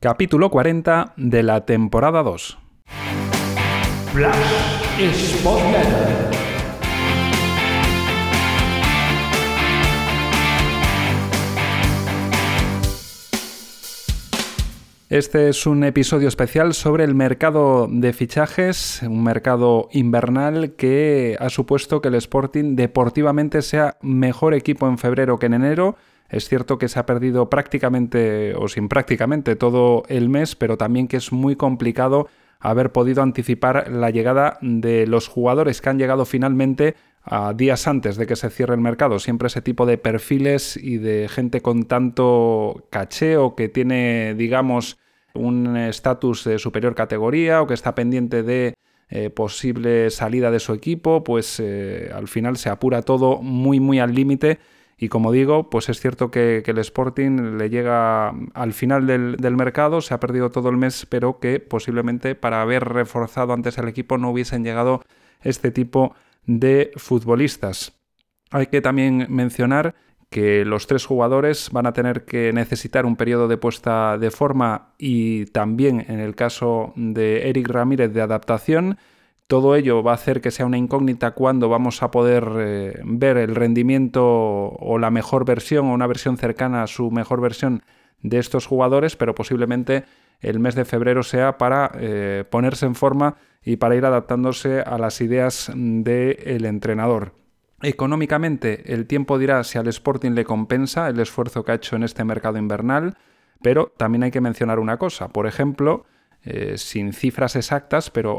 capítulo 40 de la temporada 2. Este es un episodio especial sobre el mercado de fichajes, un mercado invernal que ha supuesto que el Sporting deportivamente sea mejor equipo en febrero que en enero. Es cierto que se ha perdido prácticamente o sin prácticamente todo el mes, pero también que es muy complicado haber podido anticipar la llegada de los jugadores que han llegado finalmente a días antes de que se cierre el mercado. Siempre ese tipo de perfiles y de gente con tanto caché o que tiene, digamos, un estatus de superior categoría o que está pendiente de eh, posible salida de su equipo, pues eh, al final se apura todo muy, muy al límite. Y como digo, pues es cierto que, el Sporting le llega al final del, del, mercado, se ha perdido todo el mes, pero que posiblemente para haber reforzado antes al equipo no hubiesen llegado este tipo de futbolistas. Hay que también mencionar que los tres jugadores van a tener que necesitar un periodo de puesta de forma y también en el caso de Eric Ramírez de adaptación. Todo ello va a hacer que sea una incógnita cuando vamos a poder eh, ver el rendimiento o la mejor versión o una versión cercana a su mejor versión de estos jugadores, pero posiblemente el mes de febrero sea para eh, ponerse en forma y para ir adaptándose a las ideas del entrenador. Económicamente, el tiempo dirá si al Sporting le compensa el esfuerzo que ha hecho en este mercado invernal, pero también hay que mencionar una cosa. Por ejemplo, eh, sin cifras exactas, pero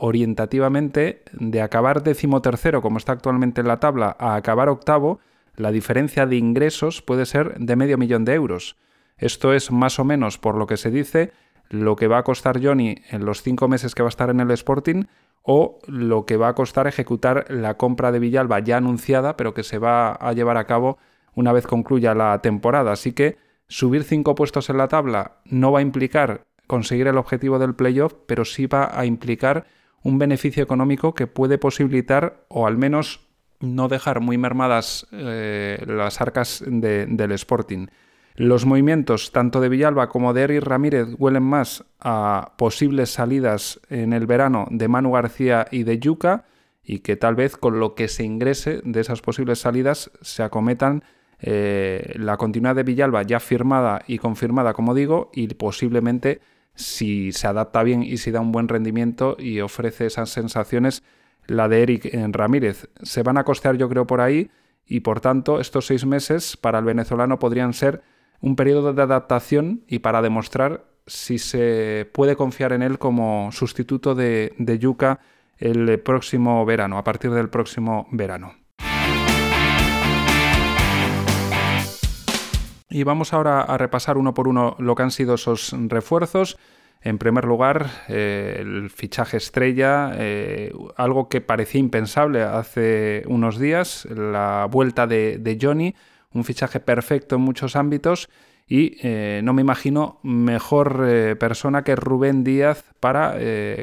orientativamente, de acabar decimotercero, como está actualmente en la tabla, a acabar octavo, la diferencia de ingresos puede ser de medio millón de euros. Esto es más o menos, por lo que se dice, lo que va a costar Johnny en los cinco meses que va a estar en el Sporting o lo que va a costar ejecutar la compra de Villalba ya anunciada, pero que se va a llevar a cabo una vez concluya la temporada. Así que subir cinco puestos en la tabla no va a implicar conseguir el objetivo del playoff, pero sí va a implicar un beneficio económico que puede posibilitar o al menos no dejar muy mermadas eh, las arcas del Sporting. Los movimientos tanto de Villalba como de Eric Ramírez huelen más a posibles salidas en el verano de Manu García y de Yuca y que tal vez con lo que se ingrese de esas posibles salidas se acometan eh, la continuidad de Villalba ya firmada y confirmada, como digo, y posiblemente si se adapta bien y si da un buen rendimiento y ofrece esas sensaciones, la de Eric Ramírez. Se van a costear yo creo por ahí y por tanto estos seis meses para el venezolano podrían ser un periodo de adaptación y para demostrar si se puede confiar en él como sustituto de, Yuka el próximo verano, a partir del próximo verano. Y vamos ahora a repasar uno por uno lo que han sido esos refuerzos. En primer lugar, eh, el fichaje estrella, eh, algo que parecía impensable hace unos días, la vuelta de Johnny, un fichaje perfecto en muchos ámbitos y eh, no me imagino mejor persona que Rubén Díaz para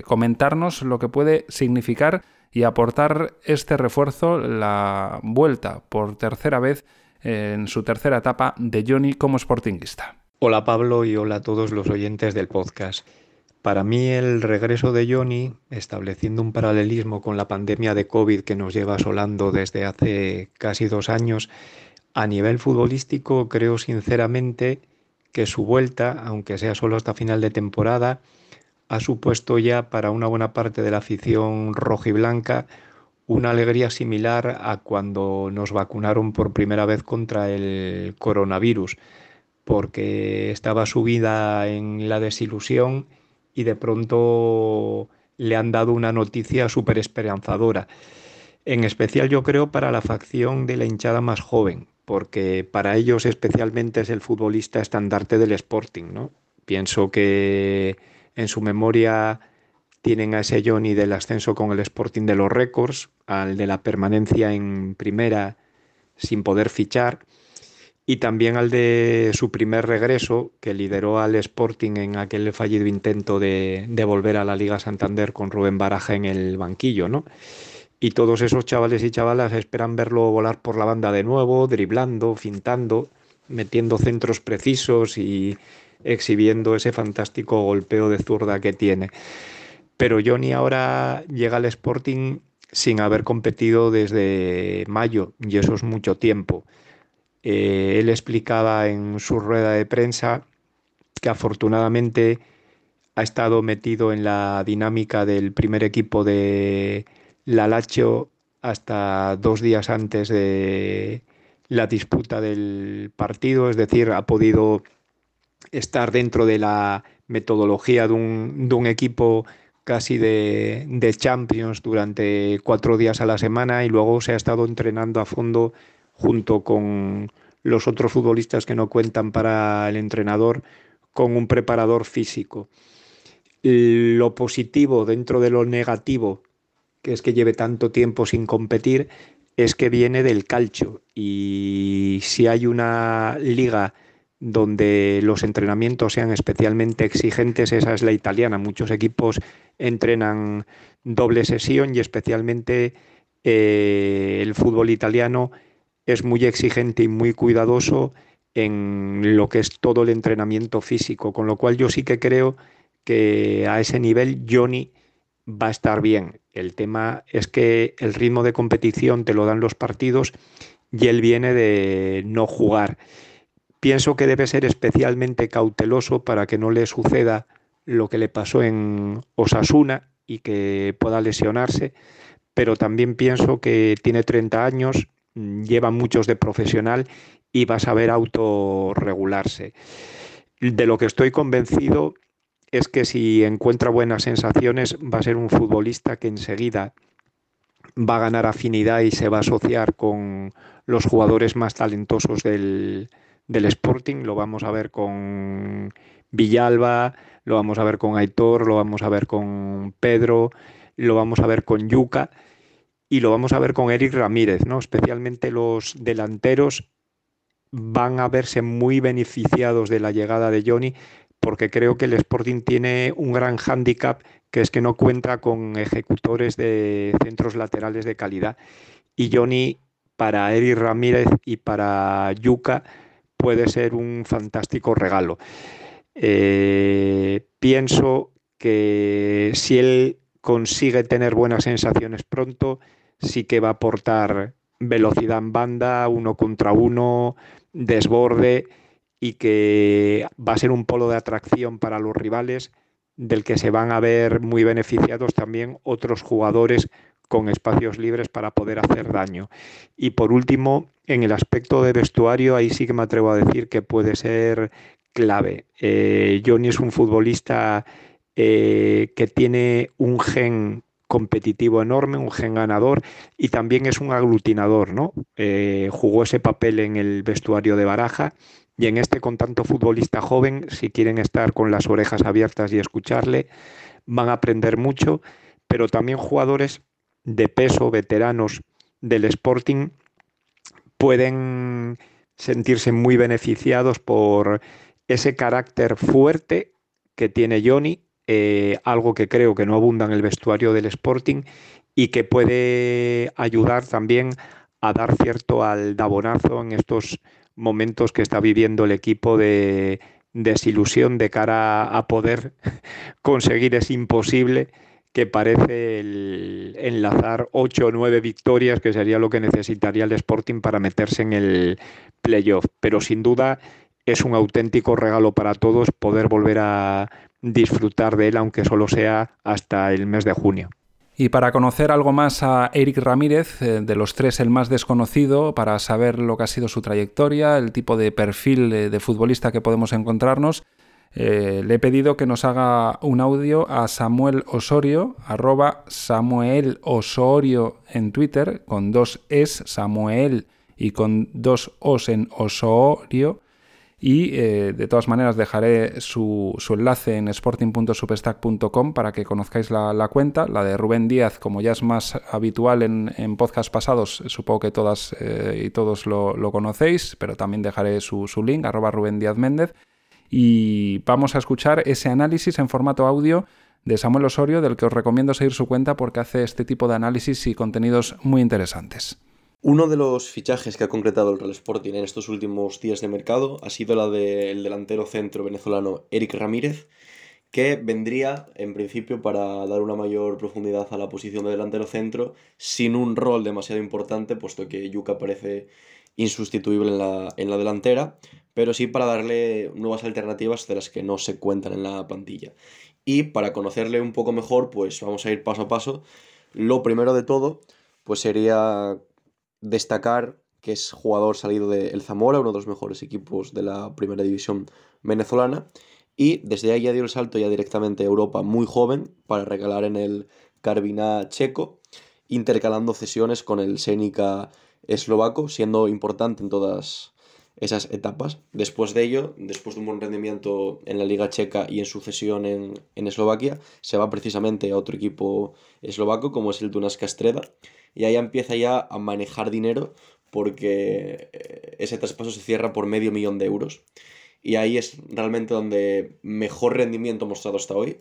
comentarnos lo que puede significar y aportar este refuerzo, la vuelta por tercera vez en su tercera etapa de Johnny como sportinguista. Hola Pablo y hola a todos los oyentes del podcast. Para mí el regreso de Johnny, estableciendo un paralelismo con la pandemia de COVID que nos lleva asolando desde hace casi dos años, a nivel futbolístico, creo sinceramente que su vuelta, aunque sea solo hasta final de temporada, ha supuesto ya para una buena parte de la afición rojiblanca una alegría similar a cuando nos vacunaron por primera vez contra el coronavirus, porque estaba subida en la desilusión y de pronto le han dado una noticia súper esperanzadora. En especial yo creo para la facción de la hinchada más joven, porque para ellos especialmente es el futbolista estandarte del Sporting, ¿no? Pienso que en su memoria tienen a ese Johnny del ascenso con el Sporting de los récords, al de la permanencia en primera sin poder fichar, y también al de su primer regreso, que lideró al Sporting en aquel fallido intento de, de volver a la Liga Santander con Rubén Baraja en el banquillo, ¿no? y todos esos chavales y chavalas esperan verlo volar por la banda de nuevo, driblando, fintando, metiendo centros precisos y exhibiendo ese fantástico golpeo de zurda que tiene. Pero Johnny ahora llega al Sporting sin haber competido desde mayo, y eso es mucho tiempo. Eh, él explicaba en su rueda de prensa que afortunadamente ha estado metido en la dinámica del primer equipo de la hasta dos días antes de la disputa del partido, es decir, ha podido estar dentro de la metodología de un, equipo casi de, de, Champions durante cuatro días a la semana y luego se ha estado entrenando a fondo junto con los otros futbolistas que no cuentan para el entrenador con un preparador físico. Lo positivo dentro de lo negativo, que es que lleve tanto tiempo sin competir, es que viene del calcio y si hay una liga donde los entrenamientos sean especialmente exigentes, esa es la italiana. Muchos equipos entrenan doble sesión y especialmente eh, el fútbol italiano es muy exigente y muy cuidadoso en lo que es todo el entrenamiento físico, con lo cual yo sí que creo que a ese nivel Johnny va a estar bien. El tema es que el ritmo de competición te lo dan los partidos y él viene de no jugar. Pienso que debe ser especialmente cauteloso para que no le suceda lo que le pasó en Osasuna y que pueda lesionarse, pero también pienso que tiene 30 años, lleva muchos de profesional y va a saber autorregularse. De lo que estoy convencido es que si encuentra buenas sensaciones va a ser un futbolista que enseguida va a ganar afinidad y se va a asociar con los jugadores más talentosos del, Sporting. Lo vamos a ver con Villalba, lo vamos a ver con Aitor, lo vamos a ver con Pedro, lo vamos a ver con Yuca y lo vamos a ver con Eric Ramírez, ¿no? Especialmente los delanteros van a verse muy beneficiados de la llegada de Johnny porque creo que el Sporting tiene un gran hándicap que es que no cuenta con ejecutores de centros laterales de calidad. Y Johnny, para Eric Ramírez y para Yuca, puede ser un fantástico regalo. Eh, pienso que si él consigue tener buenas sensaciones pronto, sí que va a aportar velocidad en banda, uno contra uno, desborde y que va a ser un polo de atracción para los rivales del que se van a ver muy beneficiados también otros jugadores con espacios libres para poder hacer daño. Y por último, en el aspecto de vestuario, ahí sí que me atrevo a decir que puede ser clave. Eh, Johnny es un futbolista eh, que tiene un gen competitivo enorme, un gen ganador y también es un aglutinador, ¿no? Eh, jugó ese papel en el vestuario de Baraja y en este con tanto futbolista joven, si quieren estar con las orejas abiertas y escucharle, van a aprender mucho, pero también jugadores de peso, veteranos del Sporting, pueden sentirse muy beneficiados por ese carácter fuerte que tiene Johnny, eh, algo que creo que no abunda en el vestuario del Sporting y que puede ayudar también a dar cierto aldabonazo en estos momentos que está viviendo el equipo de desilusión de cara a poder conseguir ese imposible que parece el enlazar ocho o nueve victorias, que sería lo que necesitaría el Sporting para meterse en el playoff. Pero sin duda es un auténtico regalo para todos poder volver a disfrutar de él, aunque solo sea hasta el mes de junio. Y para conocer algo más a Eric Ramírez, eh, de los tres el más desconocido, para saber lo que ha sido su trayectoria, el tipo de perfil de futbolista que podemos encontrarnos, eh, le he pedido que nos haga un audio a Samuel Osorio, arroba Samuel Osorio en Twitter, con dos es, Samuel, y con dos os en Osorio, y eh, de todas maneras dejaré su, enlace en sporting.substack.com para que conozcáis la, cuenta. La de Rubén Díaz, como ya es más habitual en, en podcast pasados, supongo que todas eh, y todos lo, conocéis, pero también dejaré su, su link, arroba Rubén Díaz Méndez. Y vamos a escuchar ese análisis en formato audio de Samuel Osorio, del que os recomiendo seguir su cuenta porque hace este tipo de análisis y contenidos muy interesantes. Uno de los fichajes que ha concretado el Real Sporting en estos últimos días de mercado ha sido la del delantero centro venezolano Eric Ramírez, que vendría en principio para dar una mayor profundidad a la posición de delantero centro sin un rol demasiado importante, puesto que Yuka parece insustituible en la, en la delantera, pero sí para darle nuevas alternativas de las que no se cuentan en la plantilla. Y para conocerle un poco mejor, pues vamos a ir paso a paso. Lo primero de todo, pues sería destacar que es jugador salido de El Zamora, uno de los mejores equipos de la primera división venezolana, y desde ahí ya dio el salto ya directamente a Europa muy joven para regalar en el Carvina checo, intercalando cesiones con el Senica eslovaco, siendo importante en todas esas etapas. Después de ello, después de un buen rendimiento en la Liga Checa y en su cesión en, en Eslovaquia, se va precisamente a otro equipo eslovaco como es el Dunas Castreda y ahí empieza ya a manejar dinero porque eh, ese traspaso se cierra por medio millón de euros. Y ahí es realmente donde mejor rendimiento mostrado hasta hoy.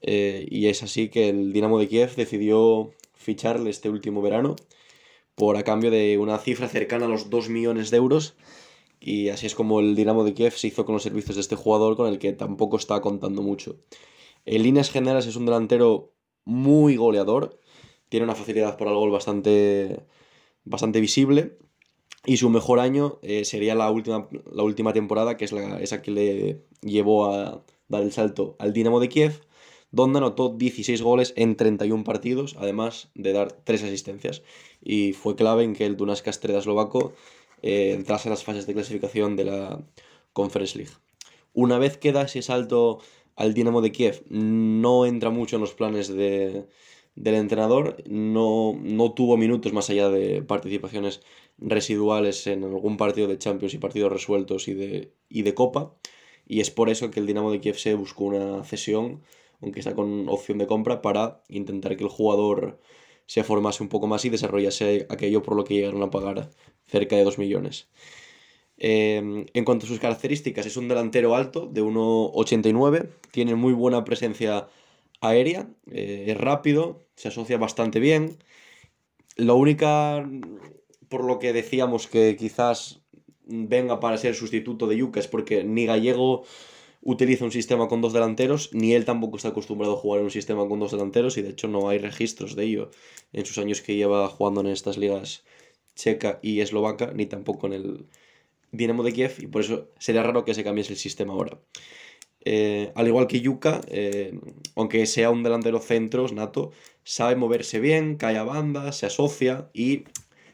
Eh, y es así que el Dinamo de Kiev decidió ficharle este último verano por a cambio de una cifra cercana a los 2 millones de euros. Y así es como el Dinamo de Kiev se hizo con los servicios de este jugador con el que tampoco está contando mucho. En líneas generales es un delantero muy goleador tiene una facilidad por el gol bastante, bastante visible. Y su mejor año eh, sería la última, la última temporada, que es la, esa que le llevó a dar el salto al Dinamo de Kiev, donde anotó 16 goles en 31 partidos, además de dar 3 asistencias. Y fue clave en que el Dunas Castreda eslovaco eh, entrase en las fases de clasificación de la Conference League. Una vez que da ese salto al Dinamo de Kiev, no entra mucho en los planes de, del entrenador no, no tuvo minutos más allá de participaciones residuales en algún partido de Champions y partidos resueltos y de, y de Copa. Y es por eso que el Dinamo de Kiev se buscó una cesión, aunque está con opción de compra, para intentar que el jugador se formase un poco más y desarrollase aquello por lo que llegaron a pagar cerca de 2 millones. Em, en cuanto a sus características, es un delantero alto de 1,89, tiene muy buena presencia aérea, eh, es rápido, se asocia bastante bien. Lo única, por lo que decíamos que quizás venga para ser sustituto de Yuca es porque ni Gallego utiliza un sistema con dos delanteros, ni él tampoco está acostumbrado a jugar en un sistema con dos delanteros y de hecho no hay registros de ello en sus años que lleva jugando en estas ligas checa y eslovaca, ni tampoco en el Dinamo de Kiev y por eso sería raro que se cambiese el sistema ahora. Eh, al igual que Yuka, eh, aunque sea un delantero centro, nato, sabe moverse bien, cae a banda, se asocia y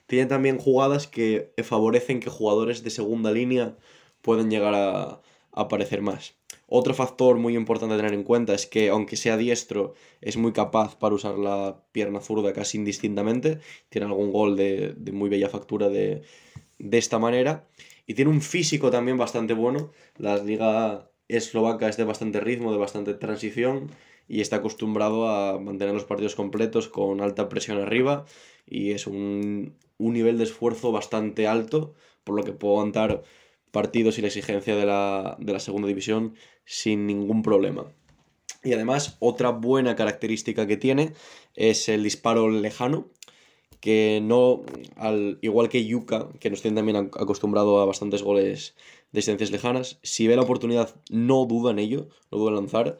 tiene también jugadas que favorecen que jugadores de segunda línea pueden llegar a, aparecer más. Otro factor muy importante a tener en cuenta es que aunque sea diestro, es muy capaz para usar la pierna zurda casi indistintamente. Tiene algún gol de, muy bella factura de, de, esta manera. Y tiene un físico también bastante bueno. La liga eslovaca es de bastante ritmo, de bastante transición y está acostumbrado a mantener los partidos completos con alta presión arriba y es un, nivel de esfuerzo bastante alto, por lo que puedo aguantar partidos y la exigencia de la, de la segunda división sin ningún problema. Y además, otra buena característica que tiene es el disparo lejano, que no, al igual que Yuka, que nos tiene también acostumbrado a bastantes goles de distancias lejanas, si ve la oportunidad no duda en ello, no duda en lanzar,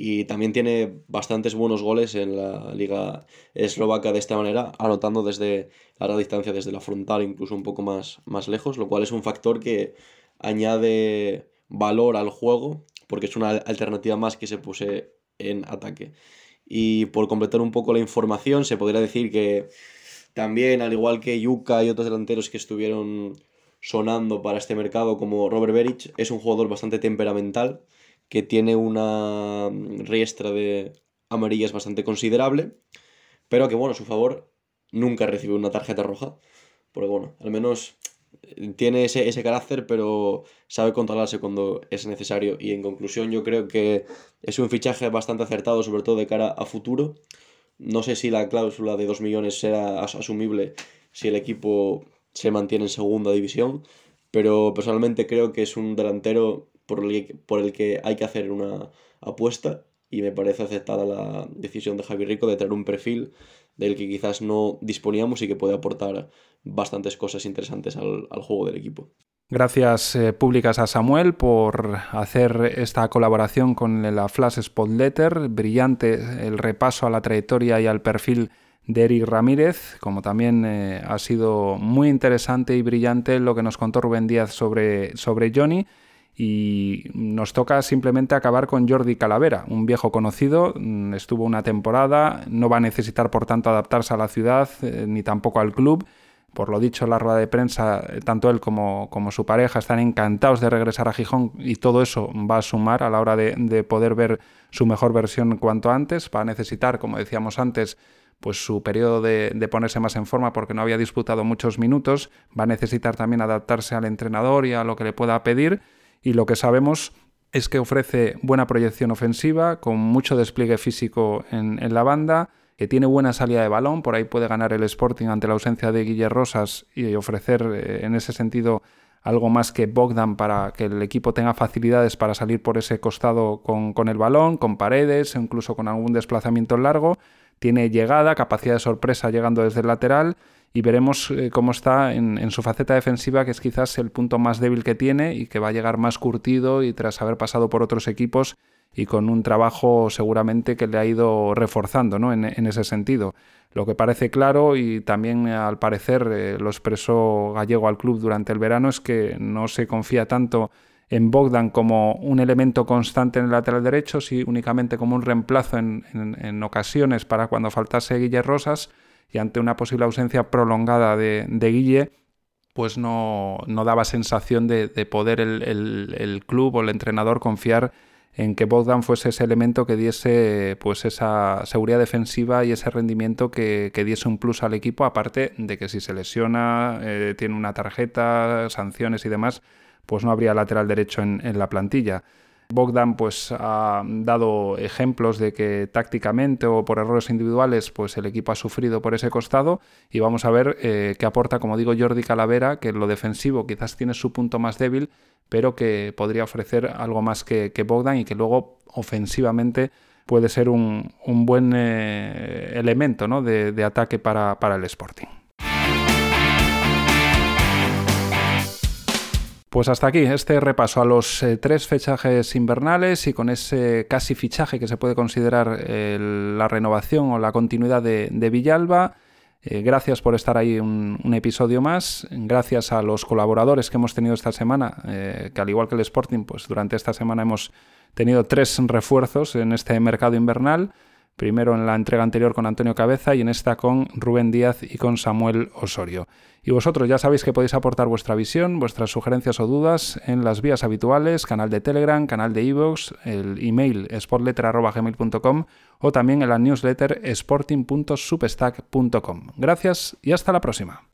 y también tiene bastantes buenos goles en la liga eslovaca de esta manera, anotando desde larga distancia, desde la frontal, incluso un poco más, más lejos, lo cual es un factor que añade valor al juego, porque es una alternativa más que se puse en ataque. Y por completar un poco la información, se podría decir que también, al igual que Yuka y otros delanteros que estuvieron sonando para este mercado, como Robert Beric, es un jugador bastante temperamental, que tiene una riestra de amarillas bastante considerable, pero que, bueno, a su favor nunca recibe una tarjeta roja, porque, bueno, al menos tiene ese, ese carácter, pero sabe controlarse cuando es necesario. Y en conclusión, yo creo que es un fichaje bastante acertado, sobre todo de cara a futuro. No sé si la cláusula de 2 millones será asumible si el equipo se mantiene en segunda división, pero personalmente creo que es un delantero por el, que, por el que hay que hacer una apuesta y me parece aceptada la decisión de Javi Rico de traer un perfil del que quizás no disponíamos y que puede aportar bastantes cosas interesantes al, juego del equipo. Gracias eh, públicas a Samuel por hacer esta colaboración con la Flash Spot Letter. Brillante el repaso a la trayectoria y al perfil de Eric Ramírez, como también eh, ha sido muy interesante y brillante lo que nos contó Rubén Díaz sobre, sobre Johnny. Y nos toca simplemente acabar con Jordi Calavera, un viejo conocido, mm, estuvo una temporada, no va a necesitar por tanto adaptarse a la ciudad eh, ni tampoco al club. Por lo dicho en la rueda de prensa, eh, tanto él como, como, su pareja están encantados de regresar a Gijón y todo eso va a sumar a la hora de, de poder ver su mejor versión cuanto antes. Va a necesitar, como decíamos antes, pues su periodo de, ponerse más en forma porque no había disputado muchos minutos, va a necesitar también adaptarse al entrenador y a lo que le pueda pedir y lo que sabemos es que ofrece buena proyección ofensiva, con mucho despliegue físico en, la banda, que tiene buena salida de balón, por ahí puede ganar el Sporting ante la ausencia de Guillermo Rosas y ofrecer eh, en ese sentido algo más que Bogdan para que el equipo tenga facilidades para salir por ese costado con, con el balón, con paredes, incluso con algún desplazamiento largo tiene llegada, capacidad de sorpresa llegando desde el lateral y veremos eh, cómo está en, su faceta defensiva, que es quizás el punto más débil que tiene y que va a llegar más curtido y tras haber pasado por otros equipos y con un trabajo seguramente que le ha ido reforzando ¿no? en, ese sentido. Lo que parece claro y también al parecer eh, lo expresó Gallego al club durante el verano es que no se confía tanto en Bogdan como un elemento constante en el lateral derecho, sí únicamente como un reemplazo en, ocasiones para cuando faltase Guille Rosas y ante una posible ausencia prolongada de, Guille, pues no, daba sensación de, poder el, club o el entrenador confiar en que Bogdan fuese ese elemento que diese pues esa seguridad defensiva y ese rendimiento que, diese un plus al equipo, aparte de que si se lesiona, eh, tiene una tarjeta, sanciones y demás, pues no habría lateral derecho en, la plantilla. Bogdan pues ha dado ejemplos de que tácticamente o por errores individuales pues el equipo ha sufrido por ese costado y vamos a ver eh, qué aporta como digo Jordi Calavera que en lo defensivo quizás tiene su punto más débil pero que podría ofrecer algo más que, Bogdan y que luego ofensivamente puede ser un, buen eh, elemento de, ataque para el Sporting. Pues hasta aquí este repaso a los eh, tres fichajes invernales y con ese casi fichaje que se puede considerar la renovación o la continuidad de, Villalba. Eh, gracias por estar ahí un, episodio más. Gracias a los colaboradores que hemos tenido esta semana, eh, que al igual que el Sporting, pues durante esta semana hemos tenido tres refuerzos en este mercado invernal primero en la entrega anterior con Antonio Cabeza y en esta con Rubén Díaz y con Samuel Osorio. Y vosotros ya sabéis que podéis aportar vuestra visión, vuestras sugerencias o dudas en las vías habituales, canal de Telegram, canal de iVoox, el email sportletter.gmail.com o también en la newsletter sporting.substack.com. Gracias y hasta la próxima.